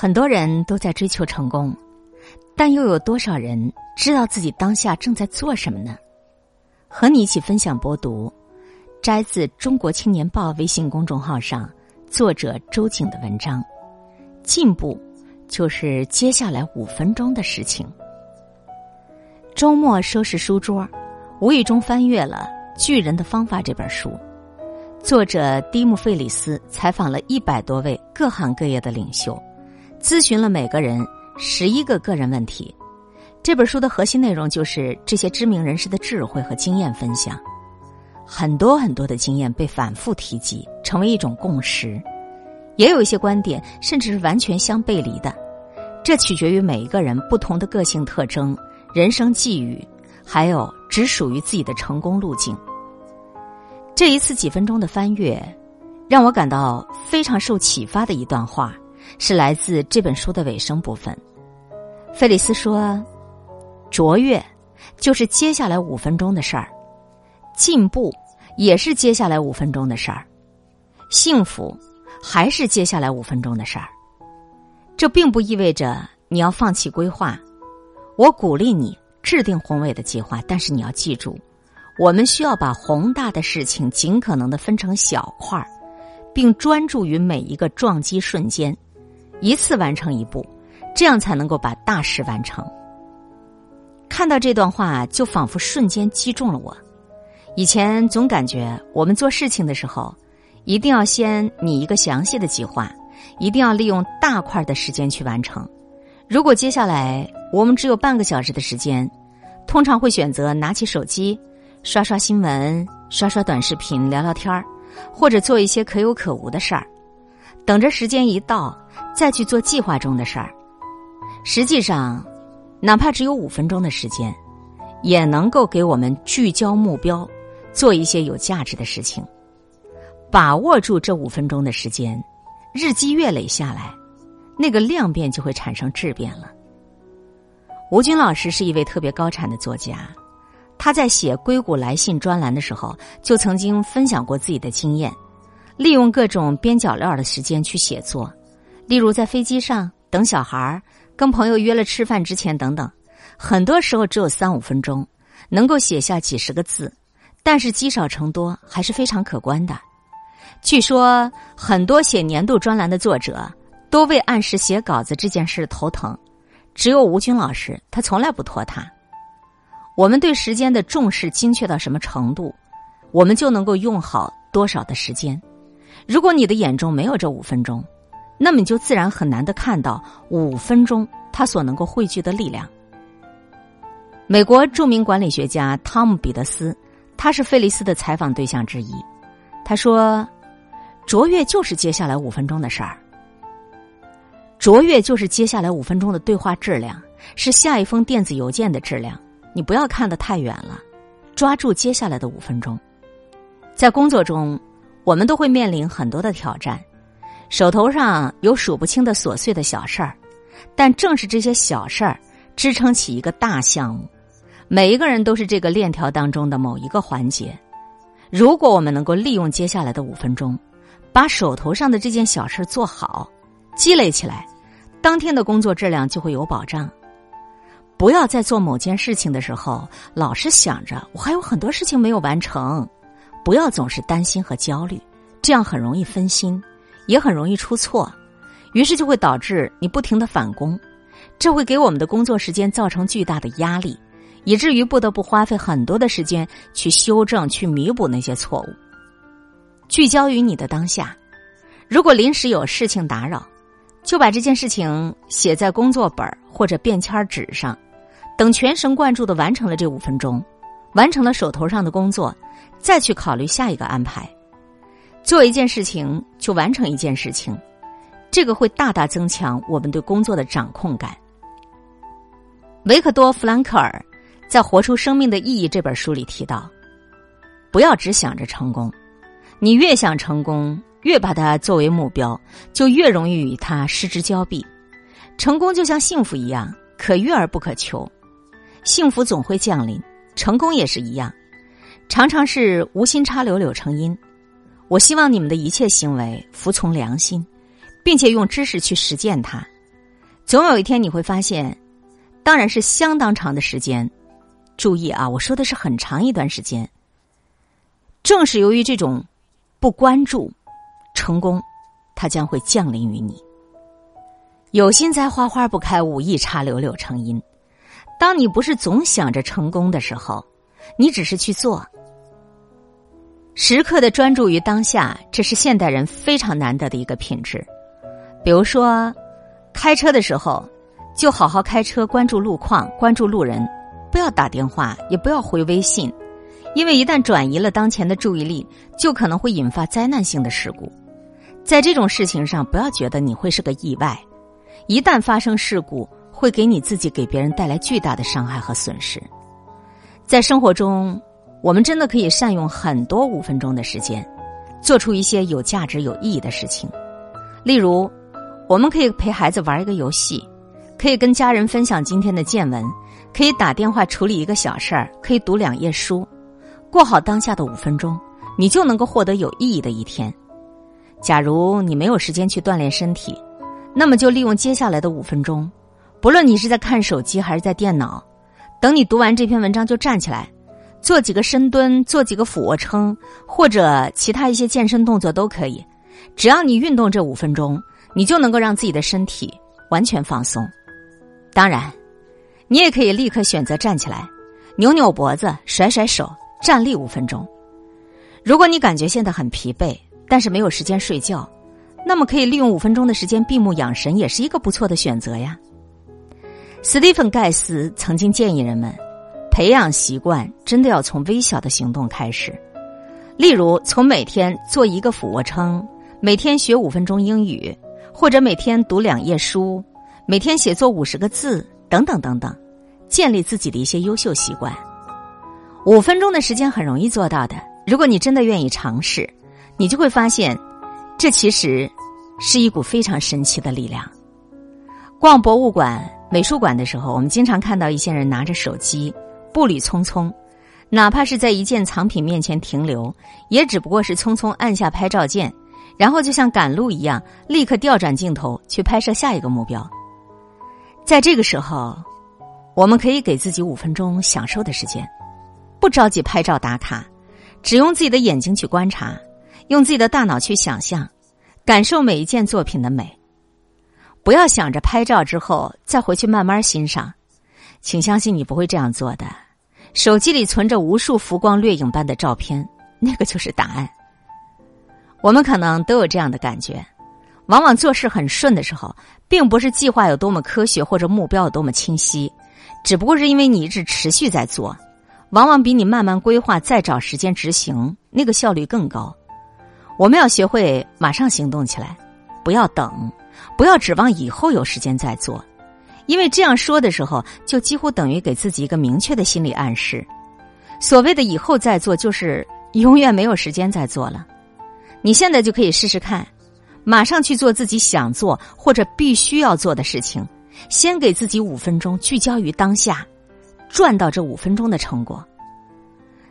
很多人都在追求成功，但又有多少人知道自己当下正在做什么呢？和你一起分享播读，摘自《中国青年报》微信公众号上作者周景的文章。进步就是接下来五分钟的事情。周末收拾书桌，无意中翻阅了《巨人的方法》这本书，作者蒂姆·费里斯采访了一百多位各行各业的领袖。咨询了每个人十一个个人问题，这本书的核心内容就是这些知名人士的智慧和经验分享，很多很多的经验被反复提及，成为一种共识。也有一些观点甚至是完全相背离的，这取决于每一个人不同的个性特征、人生际遇，还有只属于自己的成功路径。这一次几分钟的翻阅，让我感到非常受启发的一段话。是来自这本书的尾声部分。菲利斯说：“卓越就是接下来五分钟的事儿，进步也是接下来五分钟的事儿，幸福还是接下来五分钟的事儿。这并不意味着你要放弃规划。我鼓励你制定宏伟的计划，但是你要记住，我们需要把宏大的事情尽可能的分成小块儿，并专注于每一个撞击瞬间。”一次完成一步，这样才能够把大事完成。看到这段话，就仿佛瞬间击中了我。以前总感觉我们做事情的时候，一定要先拟一个详细的计划，一定要利用大块的时间去完成。如果接下来我们只有半个小时的时间，通常会选择拿起手机刷刷新闻、刷刷短视频、聊聊天儿，或者做一些可有可无的事儿。等着时间一到，再去做计划中的事儿。实际上，哪怕只有五分钟的时间，也能够给我们聚焦目标，做一些有价值的事情。把握住这五分钟的时间，日积月累下来，那个量变就会产生质变了。吴军老师是一位特别高产的作家，他在写《硅谷来信》专栏的时候，就曾经分享过自己的经验。利用各种边角料的时间去写作，例如在飞机上等小孩跟朋友约了吃饭之前等等，很多时候只有三五分钟，能够写下几十个字，但是积少成多还是非常可观的。据说很多写年度专栏的作者都为按时写稿子这件事头疼，只有吴军老师他从来不拖沓。我们对时间的重视精确到什么程度，我们就能够用好多少的时间。如果你的眼中没有这五分钟，那么你就自然很难的看到五分钟它所能够汇聚的力量。美国著名管理学家汤姆·彼得斯，他是费利斯的采访对象之一。他说：“卓越就是接下来五分钟的事儿，卓越就是接下来五分钟的对话质量，是下一封电子邮件的质量。你不要看得太远了，抓住接下来的五分钟，在工作中。”我们都会面临很多的挑战，手头上有数不清的琐碎的小事儿，但正是这些小事儿支撑起一个大项目。每一个人都是这个链条当中的某一个环节。如果我们能够利用接下来的五分钟，把手头上的这件小事做好，积累起来，当天的工作质量就会有保障。不要在做某件事情的时候，老是想着我还有很多事情没有完成。不要总是担心和焦虑，这样很容易分心，也很容易出错，于是就会导致你不停的返工，这会给我们的工作时间造成巨大的压力，以至于不得不花费很多的时间去修正、去弥补那些错误。聚焦于你的当下，如果临时有事情打扰，就把这件事情写在工作本或者便签纸上，等全神贯注的完成了这五分钟，完成了手头上的工作。再去考虑下一个安排，做一件事情就完成一件事情，这个会大大增强我们对工作的掌控感。维克多·弗兰克尔在《活出生命的意义》这本书里提到：“不要只想着成功，你越想成功，越把它作为目标，就越容易与它失之交臂。成功就像幸福一样，可遇而不可求，幸福总会降临，成功也是一样。”常常是无心插柳柳成荫。我希望你们的一切行为服从良心，并且用知识去实践它，总有一天你会发现，当然是相当长的时间。注意啊，我说的是很长一段时间。正是由于这种不关注，成功它将会降临于你。有心栽花花不开，无意插柳柳成荫。当你不是总想着成功的时候，你只是去做。时刻的专注于当下，这是现代人非常难得的一个品质。比如说，开车的时候就好好开车，关注路况，关注路人。不要打电话，也不要回微信，因为一旦转移了当前的注意力，就可能会引发灾难性的事故。在这种事情上，不要觉得你会是个意外。一旦发生事故，会给你自己、给别人带来巨大的伤害和损失。在生活中，我们真的可以善用很多五分钟的时间，做出一些有价值、有意义的事情。例如，我们可以陪孩子玩一个游戏，可以跟家人分享今天的见闻。可以打电话处理一个小事儿，可以读两页书，过好当下的五分钟，你就能够获得有意义的一天。假如你没有时间去锻炼身体，那么就利用接下来的五分钟，不论你是在看手机还是在电脑，等你读完这篇文章就站起来，做几个深蹲，做几个俯卧撑，或者其他一些健身动作都可以。只要你运动这五分钟，你就能够让自己的身体完全放松。当然。你也可以立刻选择站起来，扭扭脖子，甩甩手，站立五分钟。如果你感觉现在很疲惫，但是没有时间睡觉，那么可以利用五分钟的时间闭目养神，也是一个不错的选择呀。斯蒂芬·盖斯曾经建议人们，培养习惯真的要从微小的行动开始，例如从每天做一个俯卧撑，每天学五分钟英语，或者每天读两页书，每天写作五十个字。等等等等，建立自己的一些优秀习惯。五分钟的时间很容易做到的。如果你真的愿意尝试，你就会发现，这其实是一股非常神奇的力量。逛博物馆、美术馆的时候，我们经常看到一些人拿着手机，步履匆匆，哪怕是在一件藏品面前停留，也只不过是匆匆按下拍照键，然后就像赶路一样，立刻调转镜头去拍摄下一个目标。在这个时候，我们可以给自己五分钟享受的时间，不着急拍照打卡，只用自己的眼睛去观察，用自己的大脑去想象，感受每一件作品的美。不要想着拍照之后再回去慢慢欣赏，请相信你不会这样做的。手机里存着无数浮光掠影般的照片，那个就是答案。我们可能都有这样的感觉。往往做事很顺的时候，并不是计划有多么科学或者目标有多么清晰，只不过是因为你一直持续在做，往往比你慢慢规划再找时间执行那个效率更高。我们要学会马上行动起来，不要等，不要指望以后有时间再做，因为这样说的时候，就几乎等于给自己一个明确的心理暗示。所谓的以后再做，就是永远没有时间再做了。你现在就可以试试看。马上去做自己想做或者必须要做的事情，先给自己五分钟聚焦于当下，赚到这五分钟的成果。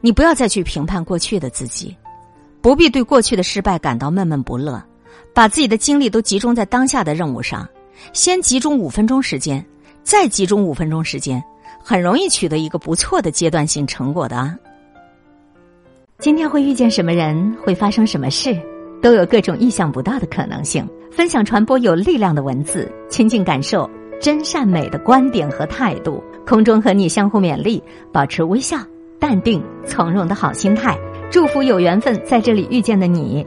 你不要再去评判过去的自己，不必对过去的失败感到闷闷不乐，把自己的精力都集中在当下的任务上，先集中五分钟时间，再集中五分钟时间，很容易取得一个不错的阶段性成果的啊。今天会遇见什么人，会发生什么事？都有各种意想不到的可能性。分享传播有力量的文字，亲近感受真善美的观点和态度。空中和你相互勉励，保持微笑、淡定、从容的好心态。祝福有缘分在这里遇见的你，